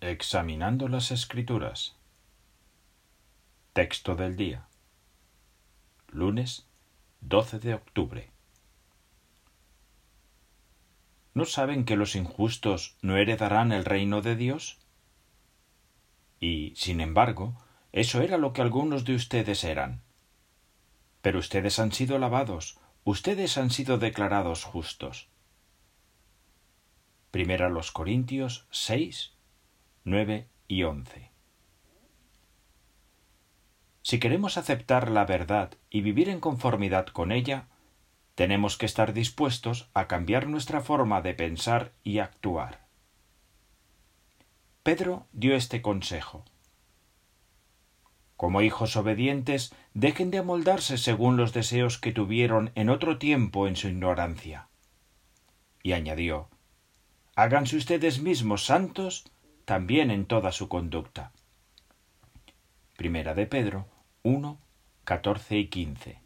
Examinando las Escrituras. Texto del día. Lunes 12 de octubre. ¿No saben que los injustos no heredarán el reino de Dios? Y, sin embargo, eso era lo que algunos de ustedes eran. Pero ustedes han sido lavados, ustedes han sido declarados justos. Primera los Corintios 6, 9 y 11. Si queremos aceptar la verdad y vivir en conformidad con ella, tenemos que estar dispuestos a cambiar nuestra forma de pensar y actuar. Pedro dio este consejo. Como hijos obedientes, dejen de amoldarse según los deseos que tuvieron en otro tiempo en su ignorancia. Y añadió Háganse ustedes mismos santos también en toda su conducta. Primera de Pedro 1, 14 y 15.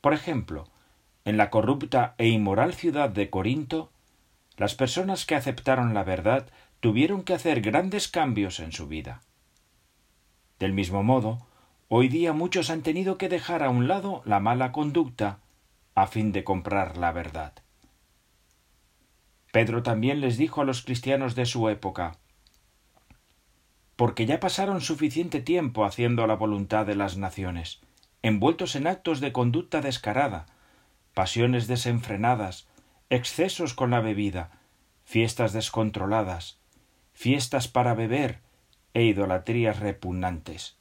Por ejemplo, en la corrupta e inmoral ciudad de Corinto, las personas que aceptaron la verdad tuvieron que hacer grandes cambios en su vida. Del mismo modo, hoy día muchos han tenido que dejar a un lado la mala conducta a fin de comprar la verdad. Pedro también les dijo a los cristianos de su época porque ya pasaron suficiente tiempo haciendo la voluntad de las naciones, envueltos en actos de conducta descarada, pasiones desenfrenadas, excesos con la bebida, fiestas descontroladas, fiestas para beber e idolatrías repugnantes.